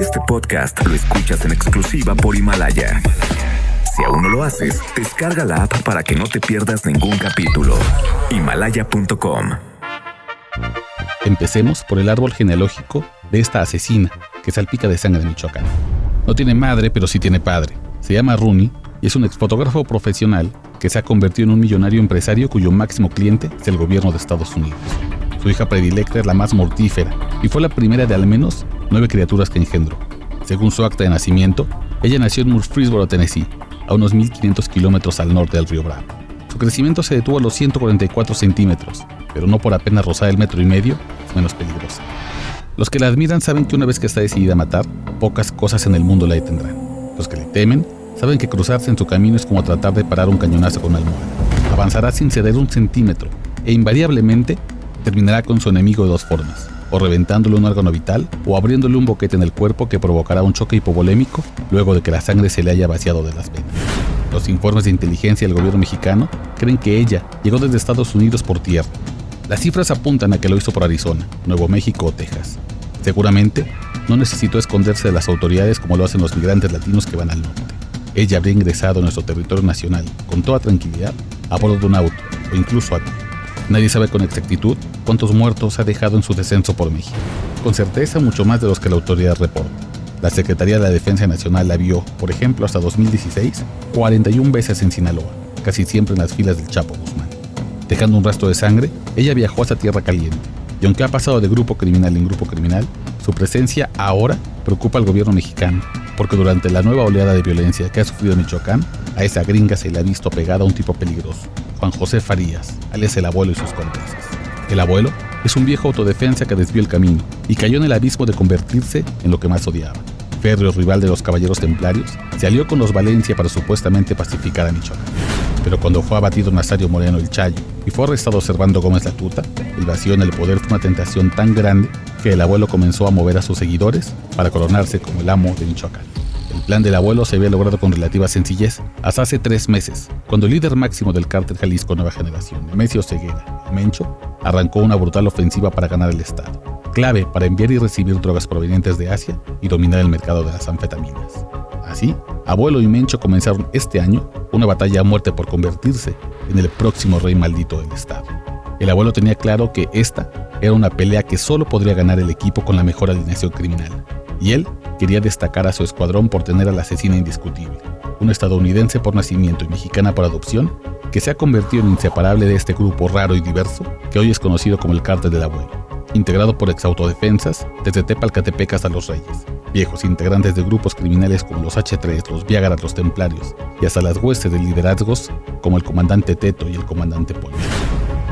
Este podcast lo escuchas en exclusiva por Himalaya. Si aún no lo haces, descarga la app para que no te pierdas ningún capítulo. Himalaya.com Empecemos por el árbol genealógico de esta asesina que salpica de sangre de Michoacán. No tiene madre, pero sí tiene padre. Se llama Rooney y es un exfotógrafo profesional que se ha convertido en un millonario empresario cuyo máximo cliente es el gobierno de Estados Unidos. Su hija predilecta es la más mortífera y fue la primera de al menos nueve criaturas que engendró. Según su acta de nacimiento, ella nació en Murfreesboro, Tennessee, a unos 1500 kilómetros al norte del río Bravo. Su crecimiento se detuvo a los 144 centímetros, pero no por apenas rozar el metro y medio, es menos peligrosa. Los que la admiran saben que una vez que está decidida a matar, pocas cosas en el mundo la detendrán. Los que le temen saben que cruzarse en su camino es como tratar de parar un cañonazo con una almohada. Avanzará sin ceder un centímetro e invariablemente terminará con su enemigo de dos formas, o reventándole un órgano vital o abriéndole un boquete en el cuerpo que provocará un choque hipovolémico luego de que la sangre se le haya vaciado de las venas. Los informes de inteligencia del gobierno mexicano creen que ella llegó desde Estados Unidos por tierra. Las cifras apuntan a que lo hizo por Arizona, Nuevo México o Texas. Seguramente no necesitó esconderse de las autoridades como lo hacen los migrantes latinos que van al norte. Ella habría ingresado a nuestro territorio nacional con toda tranquilidad a bordo de un auto o incluso a. Nadie sabe con exactitud cuántos muertos ha dejado en su descenso por México. Con certeza mucho más de los que la autoridad reporta. La Secretaría de la Defensa Nacional la vio, por ejemplo, hasta 2016, 41 veces en Sinaloa, casi siempre en las filas del Chapo Guzmán. Dejando un rastro de sangre, ella viajó hasta Tierra Caliente, y aunque ha pasado de grupo criminal en grupo criminal, su presencia ahora preocupa al gobierno mexicano, porque durante la nueva oleada de violencia que ha sufrido Michoacán, a esa gringa se le ha visto pegada a un tipo peligroso, Juan José Farías, alias el abuelo y sus cómplices. El abuelo es un viejo autodefensa que desvió el camino y cayó en el abismo de convertirse en lo que más odiaba. Férreo rival de los caballeros templarios, se alió con los Valencia para supuestamente pacificar a Michoacán. Pero cuando fue abatido Nazario Moreno el Chayo y fue arrestado Servando Gómez la Tuta, el vacío en el poder fue una tentación tan grande que el abuelo comenzó a mover a sus seguidores para coronarse como el amo de Michoacán. El plan del abuelo se había logrado con relativa sencillez hasta hace tres meses, cuando el líder máximo del cártel Jalisco Nueva Generación, Nemesio Ceguera, Mencho, arrancó una brutal ofensiva para ganar el Estado, clave para enviar y recibir drogas provenientes de Asia y dominar el mercado de las anfetaminas. Así, Abuelo y Mencho comenzaron este año una batalla a muerte por convertirse en el próximo rey maldito del Estado. El abuelo tenía claro que esta era una pelea que solo podría ganar el equipo con la mejor alineación criminal, y él quería destacar a su escuadrón por tener a la asesina indiscutible, una estadounidense por nacimiento y mexicana por adopción, que se ha convertido en inseparable de este grupo raro y diverso que hoy es conocido como el Cártel del Abuelo, integrado por exautodefensas desde Tepalcatepec hasta Los Reyes, viejos integrantes de grupos criminales como los H3, los Viagaras, los Templarios, y hasta las huestes de liderazgos como el comandante Teto y el comandante Polo.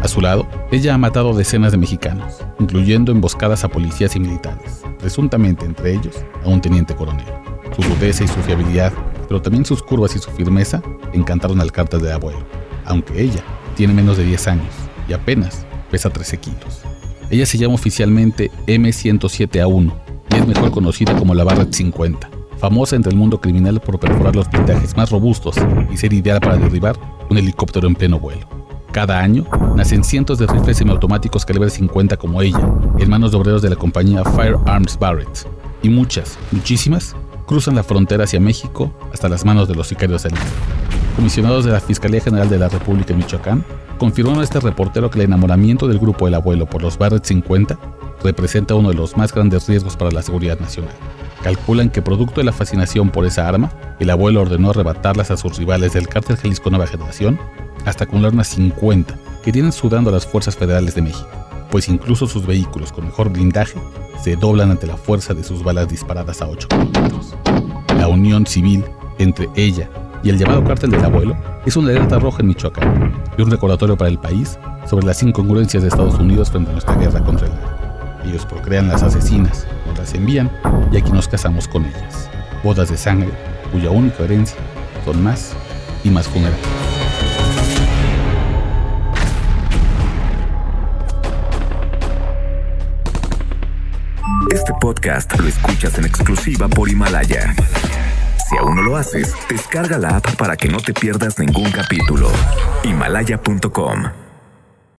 A su lado, ella ha matado decenas de mexicanos, incluyendo emboscadas a policías y militares, presuntamente entre ellos a un teniente coronel. Su rudeza y su fiabilidad, pero también sus curvas y su firmeza, encantaron al cártel de abuelo, aunque ella tiene menos de 10 años y apenas pesa 13 kilos. Ella se llama oficialmente M107A1 y es mejor conocida como la Barrett 50, famosa entre el mundo criminal por perforar los blindajes más robustos y ser ideal para derribar un helicóptero en pleno vuelo. Cada año nacen cientos de rifles semiautomáticos calibre 50 como ella, en manos de obreros de la compañía Firearms Barrett. Y muchas, muchísimas, cruzan la frontera hacia México hasta las manos de los sicarios del Comisionados de la Fiscalía General de la República de Michoacán confirmaron a este reportero que el enamoramiento del grupo del abuelo por los Barrett 50 representa uno de los más grandes riesgos para la seguridad nacional. Calculan que producto de la fascinación por esa arma, el abuelo ordenó arrebatarlas a sus rivales del cártel Jalisco Nueva Generación hasta acumular unas 50 que tienen sudando a las fuerzas federales de México, pues incluso sus vehículos con mejor blindaje se doblan ante la fuerza de sus balas disparadas a 8 kilómetros. La unión civil entre ella y el llamado cártel del abuelo es una alerta roja en Michoacán y un recordatorio para el país sobre las incongruencias de Estados Unidos frente a nuestra guerra contra el. Ellos procrean las asesinas, nos las envían y aquí nos casamos con ellas. Bodas de sangre cuya única herencia son más y más funerales. Este podcast lo escuchas en exclusiva por Himalaya. Si aún no lo haces, descarga la app para que no te pierdas ningún capítulo. Himalaya.com